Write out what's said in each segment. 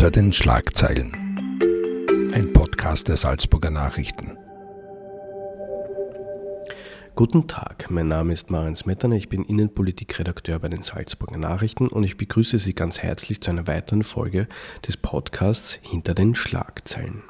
Hinter den Schlagzeilen. Ein Podcast der Salzburger Nachrichten. Guten Tag, mein Name ist Marian Smetana, ich bin Innenpolitikredakteur bei den Salzburger Nachrichten und ich begrüße Sie ganz herzlich zu einer weiteren Folge des Podcasts Hinter den Schlagzeilen.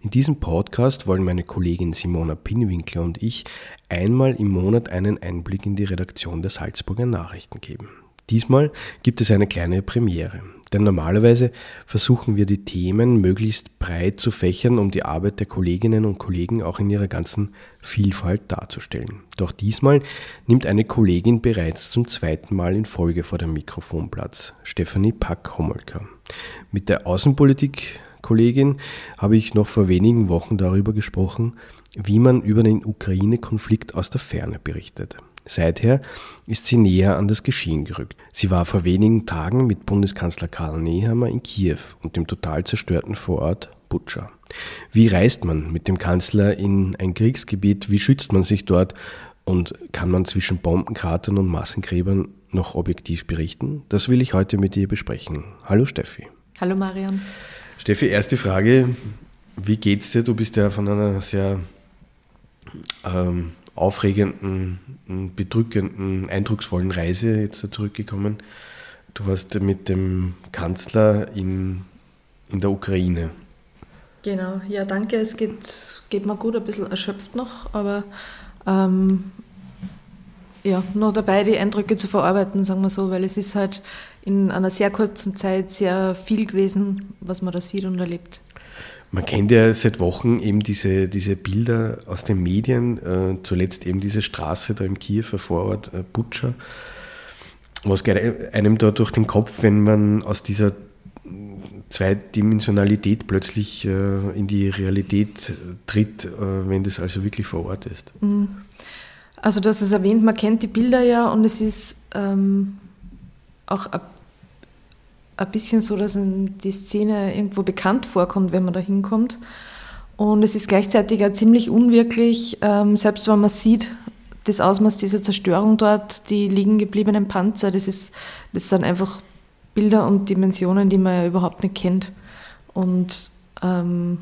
In diesem Podcast wollen meine Kollegin Simona Pinwinkler und ich einmal im Monat einen Einblick in die Redaktion der Salzburger Nachrichten geben. Diesmal gibt es eine kleine Premiere. Denn normalerweise versuchen wir die Themen möglichst breit zu fächern, um die Arbeit der Kolleginnen und Kollegen auch in ihrer ganzen Vielfalt darzustellen. Doch diesmal nimmt eine Kollegin bereits zum zweiten Mal in Folge vor dem Mikrofon Platz, Stefanie Pack-Homolka. Mit der Außenpolitik-Kollegin habe ich noch vor wenigen Wochen darüber gesprochen, wie man über den Ukraine-Konflikt aus der Ferne berichtet. Seither ist sie näher an das Geschehen gerückt. Sie war vor wenigen Tagen mit Bundeskanzler Karl Nehammer in Kiew und dem total zerstörten Vorort Butscha. Wie reist man mit dem Kanzler in ein Kriegsgebiet? Wie schützt man sich dort? Und kann man zwischen Bombenkratern und Massengräbern noch objektiv berichten? Das will ich heute mit dir besprechen. Hallo Steffi. Hallo Marian. Steffi, erste Frage. Wie geht's dir? Du bist ja von einer sehr ähm, aufregenden, bedrückenden, eindrucksvollen Reise jetzt zurückgekommen. Du warst mit dem Kanzler in, in der Ukraine. Genau, ja, danke. Es geht, geht mir gut, ein bisschen erschöpft noch, aber ähm, ja, noch dabei, die Eindrücke zu verarbeiten, sagen wir so, weil es ist halt in einer sehr kurzen Zeit sehr viel gewesen, was man da sieht und erlebt. Man kennt ja seit Wochen eben diese, diese Bilder aus den Medien, äh, zuletzt eben diese Straße da im Kiewer Vorort äh, Butscha. Was geht einem da durch den Kopf, wenn man aus dieser Zweidimensionalität plötzlich äh, in die Realität tritt, äh, wenn das also wirklich vor Ort ist? Mhm. Also du hast es erwähnt, man kennt die Bilder ja und es ist ähm, auch ein ein bisschen so, dass die Szene irgendwo bekannt vorkommt, wenn man da hinkommt. Und es ist gleichzeitig auch ziemlich unwirklich, ähm, selbst wenn man sieht, das Ausmaß dieser Zerstörung dort, die liegen gebliebenen Panzer, das, ist, das sind einfach Bilder und Dimensionen, die man ja überhaupt nicht kennt. Und ähm,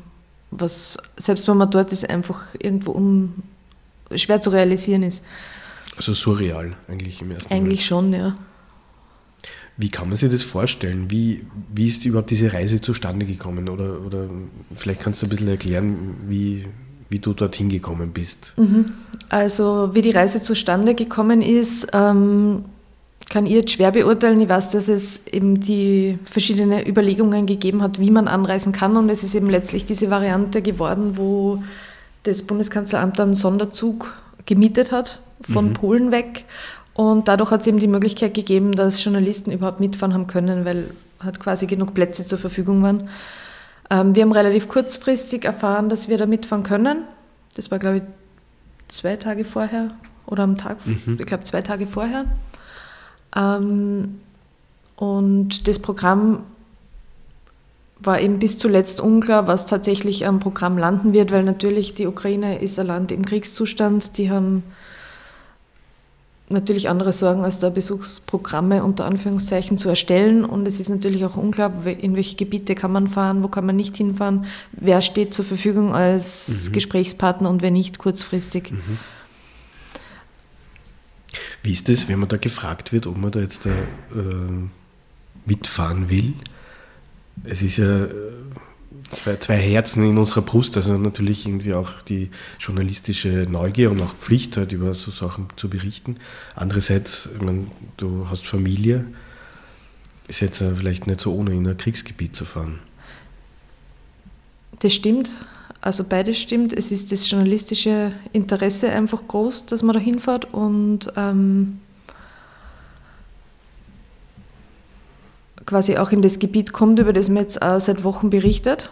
was, selbst wenn man dort ist, einfach irgendwo un, schwer zu realisieren ist. Also surreal eigentlich im ersten Eigentlich Mal. schon, ja. Wie kann man sich das vorstellen? Wie, wie ist überhaupt diese Reise zustande gekommen? Oder, oder vielleicht kannst du ein bisschen erklären, wie, wie du dorthin gekommen bist. Mhm. Also wie die Reise zustande gekommen ist, ähm, kann ich jetzt schwer beurteilen. Ich weiß, dass es eben die verschiedenen Überlegungen gegeben hat, wie man anreisen kann. Und es ist eben letztlich diese Variante geworden, wo das Bundeskanzleramt einen Sonderzug gemietet hat von mhm. Polen weg und dadurch hat es eben die Möglichkeit gegeben, dass Journalisten überhaupt mitfahren haben können, weil halt quasi genug Plätze zur Verfügung waren. Ähm, wir haben relativ kurzfristig erfahren, dass wir da mitfahren können. Das war, glaube ich, zwei Tage vorher oder am Tag, mhm. ich glaube zwei Tage vorher. Ähm, und das Programm war eben bis zuletzt unklar, was tatsächlich am Programm landen wird, weil natürlich die Ukraine ist ein Land im Kriegszustand. Die haben natürlich andere Sorgen, als da Besuchsprogramme unter Anführungszeichen zu erstellen. Und es ist natürlich auch unklar, in welche Gebiete kann man fahren, wo kann man nicht hinfahren, wer steht zur Verfügung als mhm. Gesprächspartner und wer nicht kurzfristig. Mhm. Wie ist es, wenn man da gefragt wird, ob man da jetzt da, äh, mitfahren will? Es ist ja äh, zwei, zwei Herzen in unserer Brust. Also natürlich irgendwie auch die journalistische Neugier und auch Pflicht, halt über so Sachen zu berichten. Andererseits, ich meine, du hast Familie, ist jetzt vielleicht nicht so ohne in ein Kriegsgebiet zu fahren. Das stimmt. Also beides stimmt. Es ist das journalistische Interesse einfach groß, dass man da hinfährt und ähm, quasi auch in das Gebiet kommt, über das man jetzt auch seit Wochen berichtet.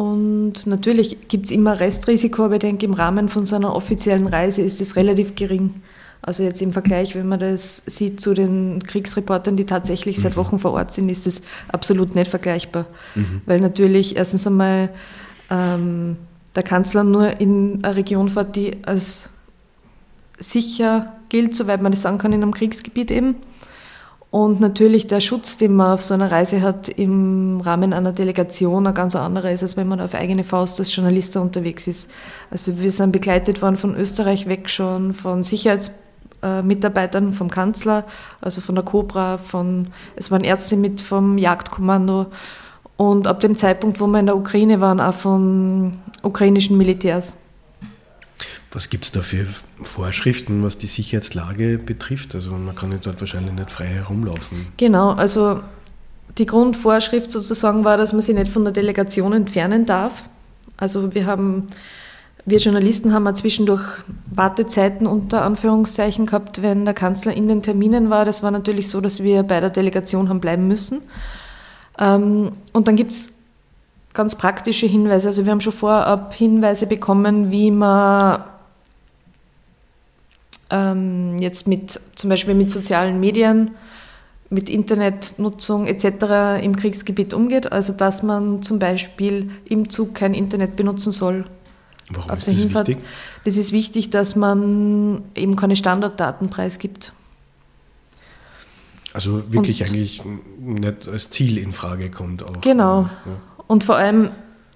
Und natürlich gibt es immer Restrisiko, aber ich denke, im Rahmen von so einer offiziellen Reise ist es relativ gering. Also jetzt im Vergleich, wenn man das sieht zu den Kriegsreportern, die tatsächlich mhm. seit Wochen vor Ort sind, ist das absolut nicht vergleichbar. Mhm. Weil natürlich erstens einmal ähm, der Kanzler nur in eine Region fährt, die als sicher gilt, soweit man das sagen kann, in einem Kriegsgebiet eben. Und natürlich der Schutz, den man auf so einer Reise hat im Rahmen einer Delegation, ein ganz anderer ist, als wenn man auf eigene Faust als Journalist unterwegs ist. Also wir sind begleitet worden von Österreich weg schon, von Sicherheitsmitarbeitern vom Kanzler, also von der Cobra, von, es waren Ärzte mit vom Jagdkommando und ab dem Zeitpunkt, wo wir in der Ukraine waren, auch von ukrainischen Militärs. Was gibt es da für Vorschriften, was die Sicherheitslage betrifft? Also man kann ja dort wahrscheinlich nicht frei herumlaufen. Genau, also die Grundvorschrift sozusagen war, dass man sich nicht von der Delegation entfernen darf. Also wir haben, wir Journalisten haben zwischendurch Wartezeiten unter Anführungszeichen gehabt, wenn der Kanzler in den Terminen war. Das war natürlich so, dass wir bei der Delegation haben bleiben müssen. Ähm, und dann gibt es ganz praktische Hinweise. Also wir haben schon vorab Hinweise bekommen, wie man ähm, jetzt mit zum Beispiel mit sozialen Medien, mit Internetnutzung etc. im Kriegsgebiet umgeht. Also dass man zum Beispiel im Zug kein Internet benutzen soll. Warum ist das Hinfahrt. wichtig? Das ist wichtig, dass man eben keine Standarddaten preisgibt. Also wirklich Und, eigentlich nicht als Ziel in Frage kommt auch. Genau. Ja. Und vor allem,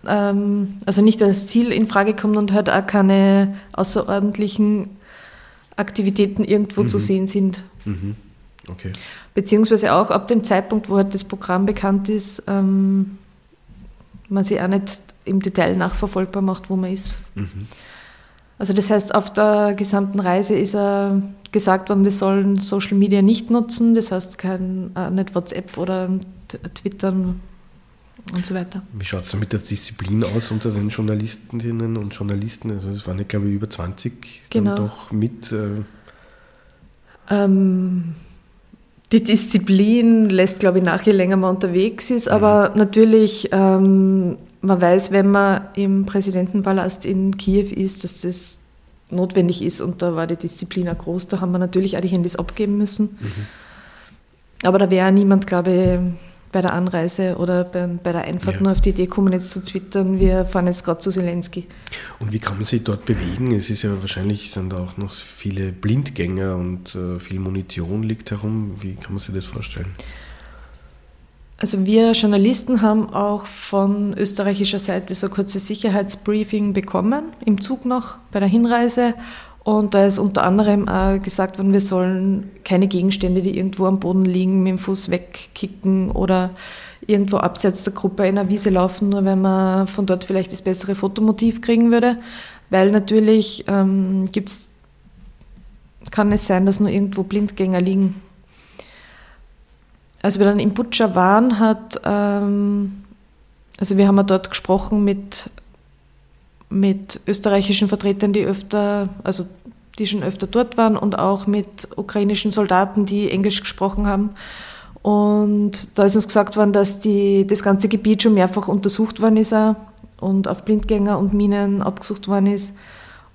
ähm, also nicht als Ziel in Frage kommt und halt auch keine außerordentlichen Aktivitäten irgendwo mhm. zu sehen sind. Mhm. Okay. Beziehungsweise auch ab dem Zeitpunkt, wo halt das Programm bekannt ist, ähm, man sich auch nicht im Detail nachverfolgbar macht, wo man ist. Mhm. Also das heißt, auf der gesamten Reise ist er gesagt worden, wir sollen Social Media nicht nutzen, das heißt kein, äh, nicht WhatsApp oder Twitter und so weiter. Wie schaut es mit der Disziplin aus unter den Journalistinnen und Journalisten? Also es waren ja, glaube ich, über 20 genau. doch mit. Äh ähm, die Disziplin lässt, glaube ich, nach, je länger man unterwegs ist, aber mhm. natürlich, ähm, man weiß, wenn man im Präsidentenpalast in Kiew ist, dass das notwendig ist und da war die Disziplin auch groß, da haben wir natürlich auch die Handys abgeben müssen. Mhm. Aber da wäre niemand, glaube ich, bei der Anreise oder bei, bei der Einfahrt ja. nur auf die Idee kommen, jetzt zu twittern, wir fahren jetzt gerade zu Zelensky. Und wie kann man sich dort bewegen? Es ist ja wahrscheinlich, sind da auch noch viele Blindgänger und äh, viel Munition liegt herum. Wie kann man sich das vorstellen? Also wir Journalisten haben auch von österreichischer Seite so ein kurzes Sicherheitsbriefing bekommen, im Zug noch, bei der Hinreise. Und da ist unter anderem auch gesagt worden, wir sollen keine Gegenstände, die irgendwo am Boden liegen, mit dem Fuß wegkicken oder irgendwo abseits der Gruppe in einer Wiese laufen, nur wenn man von dort vielleicht das bessere Fotomotiv kriegen würde. Weil natürlich ähm, gibt's, kann es sein, dass nur irgendwo Blindgänger liegen. Als wir dann in Butcher waren, hat, ähm, also wir haben dort gesprochen mit mit österreichischen Vertretern, die öfter, also die schon öfter dort waren und auch mit ukrainischen Soldaten, die Englisch gesprochen haben. Und da ist uns gesagt worden, dass die, das ganze Gebiet schon mehrfach untersucht worden ist und auf Blindgänger und Minen abgesucht worden ist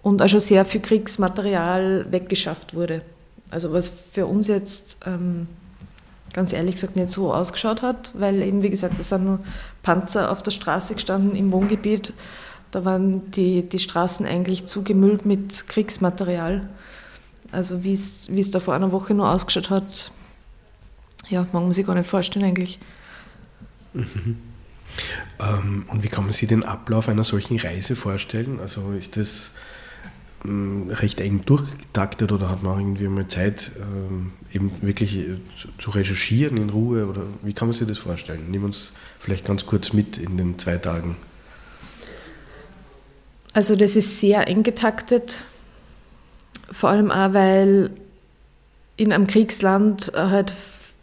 und auch schon sehr viel Kriegsmaterial weggeschafft wurde. Also was für uns jetzt ähm, ganz ehrlich gesagt nicht so ausgeschaut hat, weil eben wie gesagt, es sind nur Panzer auf der Straße gestanden im Wohngebiet da waren die, die Straßen eigentlich zugemüllt mit Kriegsmaterial. Also wie es da vor einer Woche nur ausgeschaut hat, ja, mag man sich gar nicht vorstellen eigentlich. Mhm. Ähm, und wie kann man sich den Ablauf einer solchen Reise vorstellen? Also ist das ähm, recht eng durchgetaktet oder hat man irgendwie mal Zeit, ähm, eben wirklich äh, zu, zu, recherchieren in Ruhe? Oder wie kann man sich das vorstellen? Nimm uns vielleicht ganz kurz mit in den zwei Tagen. Also das ist sehr eng getaktet, vor allem auch, weil in einem Kriegsland halt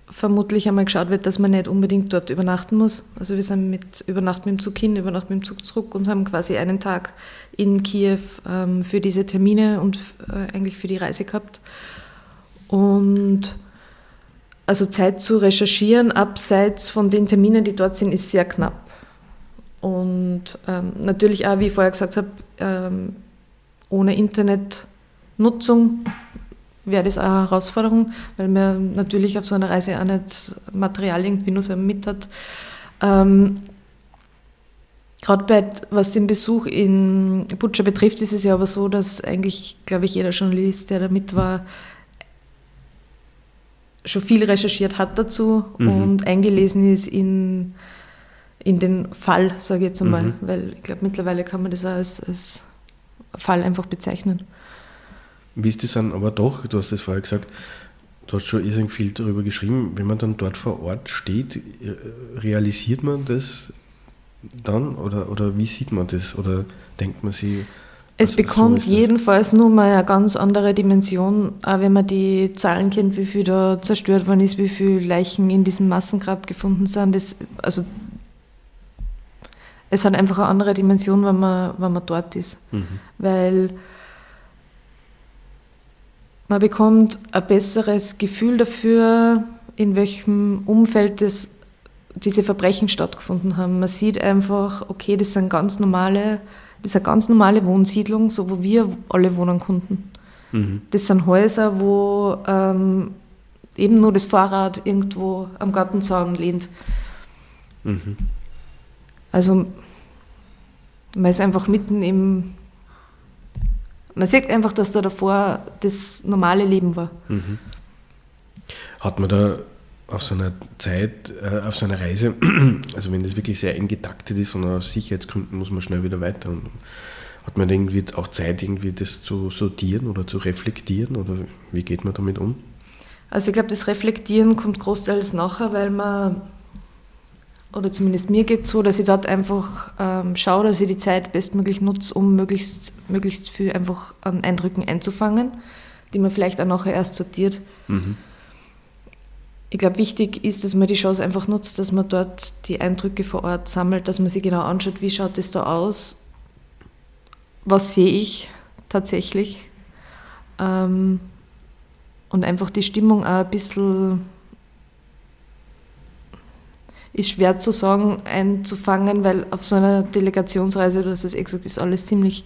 vermutlich einmal geschaut wird, dass man nicht unbedingt dort übernachten muss. Also wir sind mit Übernachten mit dem Zug hin, Übernachten mit dem Zug zurück und haben quasi einen Tag in Kiew ähm, für diese Termine und äh, eigentlich für die Reise gehabt. Und also Zeit zu recherchieren, abseits von den Terminen, die dort sind, ist sehr knapp. Und ähm, natürlich auch, wie ich vorher gesagt habe, ähm, ohne Internetnutzung wäre das auch eine Herausforderung, weil man natürlich auf so einer Reise auch nicht Material irgendwie nur so mit hat. Ähm, Gerade bei, was den Besuch in Butcher betrifft, ist es ja aber so, dass eigentlich, glaube ich, jeder Journalist, der da mit war, schon viel recherchiert hat dazu mhm. und eingelesen ist in, in den Fall, sage ich jetzt einmal, mhm. weil ich glaube, mittlerweile kann man das auch als, als Fall einfach bezeichnen. Wie ist das dann aber doch, du hast das vorher gesagt, du hast schon irrsinnig viel darüber geschrieben, wenn man dann dort vor Ort steht, äh, realisiert man das dann oder, oder wie sieht man das oder denkt man sich, es bekommt so jedenfalls nur mal eine ganz andere Dimension, auch wenn man die Zahlen kennt, wie viel da zerstört worden ist, wie viele Leichen in diesem Massengrab gefunden sind. Das, also es hat einfach eine andere Dimension, wenn man, wenn man dort ist. Mhm. Weil man bekommt ein besseres Gefühl dafür, in welchem Umfeld das, diese Verbrechen stattgefunden haben. Man sieht einfach, okay, das sind ganz normale das ist eine ganz normale Wohnsiedlung, so wo wir alle wohnen konnten. Mhm. Das sind Häuser, wo ähm, eben nur das Fahrrad irgendwo am Gartenzaun lehnt. Mhm. Also man ist einfach mitten im... Man sieht einfach, dass da davor das normale Leben war. Mhm. Hat man da auf so einer Zeit, äh, auf so einer Reise, also wenn das wirklich sehr eng getaktet ist und aus Sicherheitsgründen muss man schnell wieder weiter, und hat man irgendwie auch Zeit, irgendwie das zu sortieren oder zu reflektieren oder wie geht man damit um? Also ich glaube, das Reflektieren kommt großteils nachher, weil man, oder zumindest mir geht es so, dass ich dort einfach ähm, schaue, dass ich die Zeit bestmöglich nutze, um möglichst, möglichst viel einfach an Eindrücken einzufangen, die man vielleicht auch nachher erst sortiert. Mhm ich glaube, wichtig ist, dass man die Chance einfach nutzt, dass man dort die Eindrücke vor Ort sammelt, dass man sich genau anschaut, wie schaut es da aus, was sehe ich tatsächlich ähm, und einfach die Stimmung auch ein bisschen ist schwer zu sagen, einzufangen, weil auf so einer Delegationsreise, du hast es eh gesagt, ist alles ziemlich,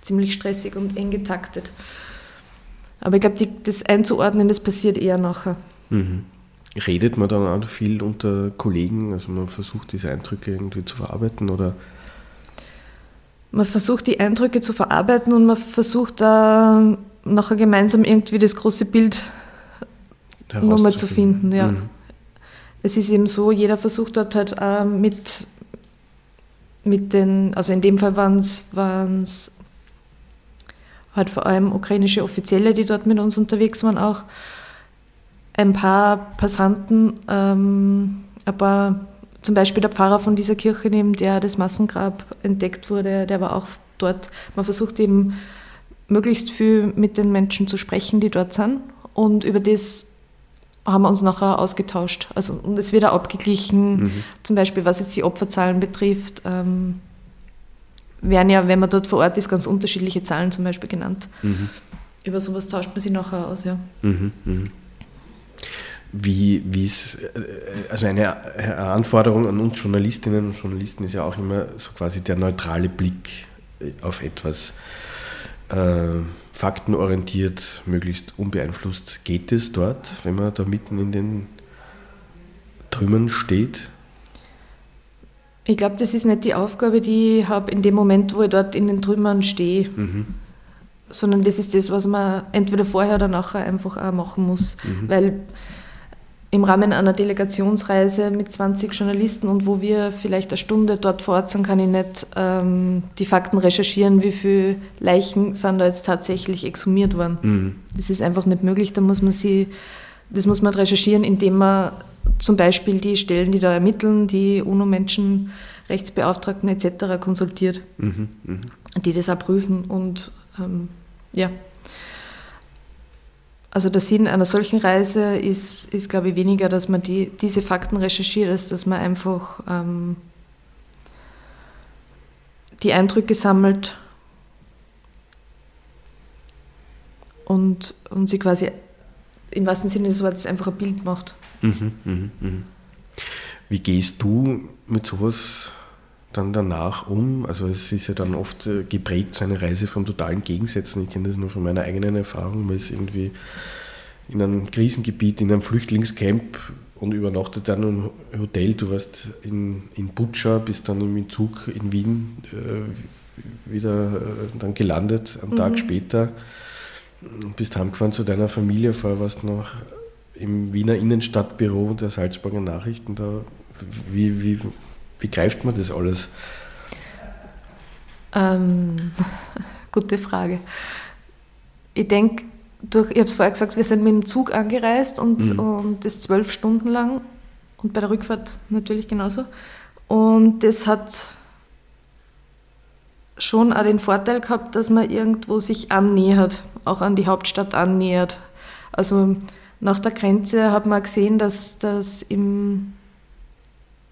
ziemlich stressig und eng getaktet. Aber ich glaube, das einzuordnen, das passiert eher nachher. Mhm. Redet man dann auch viel unter Kollegen? Also man versucht diese Eindrücke irgendwie zu verarbeiten oder? Man versucht die Eindrücke zu verarbeiten und man versucht da nachher gemeinsam irgendwie das große Bild nochmal zu finden. Ja. Mhm. Es ist eben so, jeder versucht dort halt auch mit, mit den, also in dem Fall waren es halt vor allem ukrainische Offizielle, die dort mit uns unterwegs waren auch, ein paar Passanten, ähm, ein paar, zum Beispiel der Pfarrer von dieser Kirche, neben der das Massengrab entdeckt wurde, der war auch dort. Man versucht eben möglichst viel mit den Menschen zu sprechen, die dort sind. Und über das haben wir uns nachher ausgetauscht. Also, und es wird auch abgeglichen, mhm. zum Beispiel was jetzt die Opferzahlen betrifft. Ähm, werden ja, wenn man dort vor Ort ist, ganz unterschiedliche Zahlen zum Beispiel genannt. Mhm. Über sowas tauscht man sich nachher aus, ja. Mhm, mh wie es, äh, also eine Anforderung an uns Journalistinnen und Journalisten ist ja auch immer so quasi der neutrale Blick auf etwas. Äh, faktenorientiert, möglichst unbeeinflusst. Geht es dort, wenn man da mitten in den Trümmern steht? Ich glaube, das ist nicht die Aufgabe, die ich habe in dem Moment, wo ich dort in den Trümmern stehe. Mhm. Sondern das ist das, was man entweder vorher oder nachher einfach auch machen muss. Mhm. Weil im Rahmen einer Delegationsreise mit 20 Journalisten und wo wir vielleicht eine Stunde dort vor Ort sind, kann ich nicht ähm, die Fakten recherchieren, wie viele Leichen sind da jetzt tatsächlich exhumiert worden. Mhm. Das ist einfach nicht möglich. Da muss man sie, das muss man recherchieren, indem man zum Beispiel die Stellen, die da ermitteln, die UNO-Menschenrechtsbeauftragten etc. konsultiert, mhm. Mhm. die das auch prüfen und ähm, ja. Also der Sinn einer solchen Reise ist, ist glaube ich, weniger, dass man die, diese Fakten recherchiert, als dass man einfach ähm, die Eindrücke sammelt und, und sie quasi im wahrsten Sinne des Wortes einfach ein Bild macht. Mhm, mh, mh. Wie gehst du mit sowas dann danach um? Also es ist ja dann oft äh, geprägt, so eine Reise von totalen Gegensätzen. Ich kenne das nur von meiner eigenen Erfahrung, weil es irgendwie in einem Krisengebiet, in einem Flüchtlingscamp und übernachtet dann im Hotel. Du warst in, in Butscha, bist dann im Zug in Wien äh, wieder äh, dann gelandet, am mhm. Tag später. Bist heimgefahren zu deiner Familie, vorher warst du noch im Wiener Innenstadtbüro der Salzburger Nachrichten da? Wie, wie, wie greift man das alles? Ähm, gute Frage. Ich denke, durch, ich habe es vorher gesagt, wir sind mit dem Zug angereist und, mhm. und das zwölf Stunden lang und bei der Rückfahrt natürlich genauso. Und das hat schon auch den Vorteil gehabt, dass man irgendwo sich annähert, auch an die Hauptstadt annähert. Also nach der Grenze hat man gesehen, dass, dass im,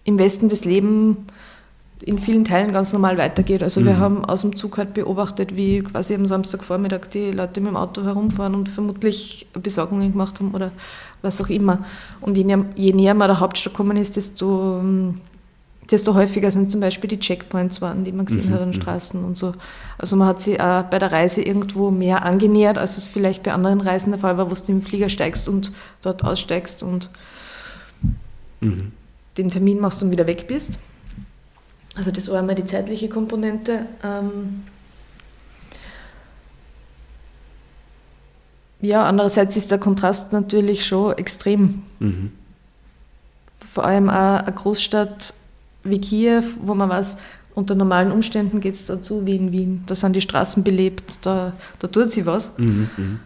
im Westen das Leben in vielen Teilen ganz normal weitergeht. Also mhm. wir haben aus dem Zug halt beobachtet, wie quasi am Samstagvormittag die Leute mit dem Auto herumfahren und vermutlich Besorgungen gemacht haben oder was auch immer. Und je näher, je näher man der Hauptstadt gekommen ist, desto desto häufiger sind zum Beispiel die Checkpoints waren, die man gesehen mhm. hat an mhm. Straßen und so. Also man hat sich auch bei der Reise irgendwo mehr angenähert, als es vielleicht bei anderen Reisen der Fall war, wo du im Flieger steigst und dort aussteigst und mhm. Den Termin machst und wieder weg bist. Also das war einmal die zeitliche Komponente. Ähm ja, andererseits ist der Kontrast natürlich schon extrem. Mhm. Vor allem auch eine Großstadt wie Kiew, wo man weiß, unter normalen Umständen geht es dazu wie in Wien. Da sind die Straßen belebt, da, da tut sich was. Mhm, mhm,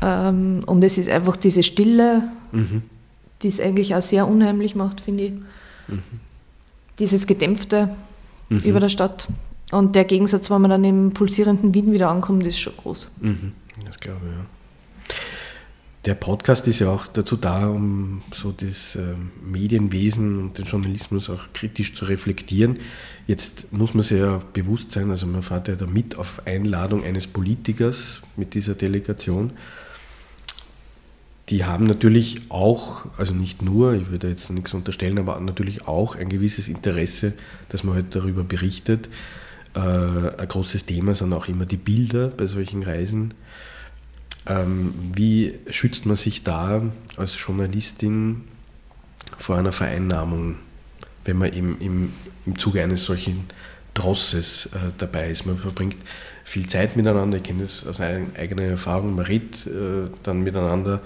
ähm, und es ist einfach diese Stille, mhm. Die es eigentlich auch sehr unheimlich macht, finde ich. Mhm. Dieses Gedämpfte mhm. über der Stadt. Und der Gegensatz, wenn man dann im pulsierenden Wien wieder ankommt, ist schon groß. Mhm. Das glaube ich, ja. Der Podcast ist ja auch dazu da, um so das ähm, Medienwesen und den Journalismus auch kritisch zu reflektieren. Jetzt muss man sich ja bewusst sein, also man fährt ja da mit auf Einladung eines Politikers mit dieser Delegation. Die haben natürlich auch, also nicht nur, ich würde jetzt nichts unterstellen, aber natürlich auch ein gewisses Interesse, dass man halt darüber berichtet. Äh, ein großes Thema sind auch immer die Bilder bei solchen Reisen ähm, wie schützt man sich da als Journalistin vor einer Vereinnahmung, wenn man im, im, im Zuge eines solchen Drosses äh, dabei ist? Man verbringt viel Zeit miteinander, ich kenne das aus eigener Erfahrung, man redet äh, dann miteinander,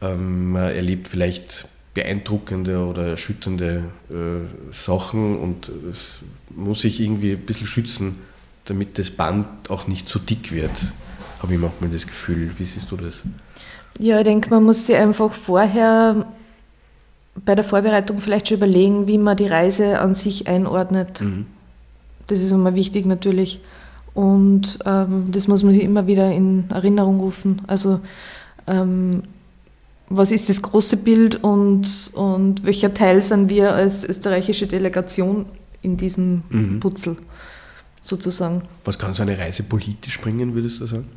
ähm, man erlebt vielleicht beeindruckende oder erschütternde äh, Sachen und es muss sich irgendwie ein bisschen schützen, damit das Band auch nicht zu dick wird habe ich manchmal das Gefühl. Wie siehst du das? Ja, ich denke, man muss sich einfach vorher bei der Vorbereitung vielleicht schon überlegen, wie man die Reise an sich einordnet. Mhm. Das ist immer wichtig natürlich. Und ähm, das muss man sich immer wieder in Erinnerung rufen. Also ähm, was ist das große Bild und, und welcher Teil sind wir als österreichische Delegation in diesem mhm. Putzel sozusagen. Was kann so eine Reise politisch bringen, würdest du sagen?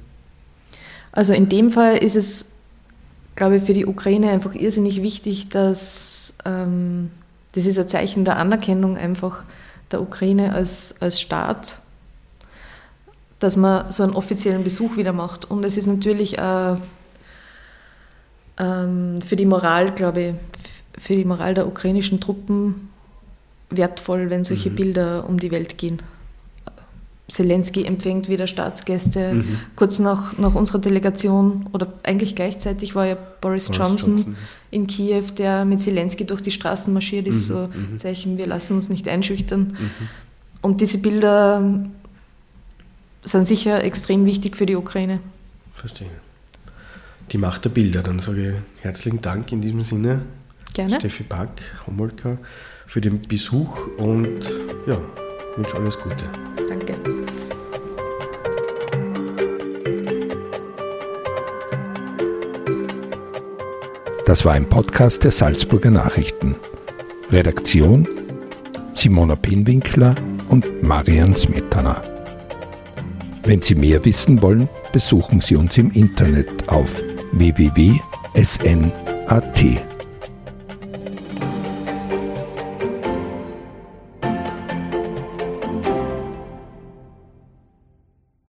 Also in dem Fall ist es, glaube ich, für die Ukraine einfach irrsinnig wichtig, dass ähm, das ist ein Zeichen der Anerkennung einfach der Ukraine als, als Staat, dass man so einen offiziellen Besuch wieder macht. Und es ist natürlich äh, ähm, für die Moral, glaube ich, für die Moral der ukrainischen Truppen wertvoll, wenn solche mhm. Bilder um die Welt gehen. Zelensky empfängt wieder Staatsgäste. Mhm. Kurz nach, nach unserer Delegation oder eigentlich gleichzeitig war ja Boris, Boris Johnson, Johnson, in Kiew, der mit Zelensky durch die Straßen marschiert ist, mhm. so mhm. Zeichen, wir lassen uns nicht einschüchtern. Mhm. Und diese Bilder sind sicher extrem wichtig für die Ukraine. Verstehe. Die Macht der Bilder, dann sage ich herzlichen Dank in diesem Sinne. Gerne. Steffi Pack, Homolka, für den Besuch und ja, wünsche alles Gute. Danke. Das war ein Podcast der Salzburger Nachrichten. Redaktion Simona Pinwinkler und Marian Smetana. Wenn Sie mehr wissen wollen, besuchen Sie uns im Internet auf www.sn.at.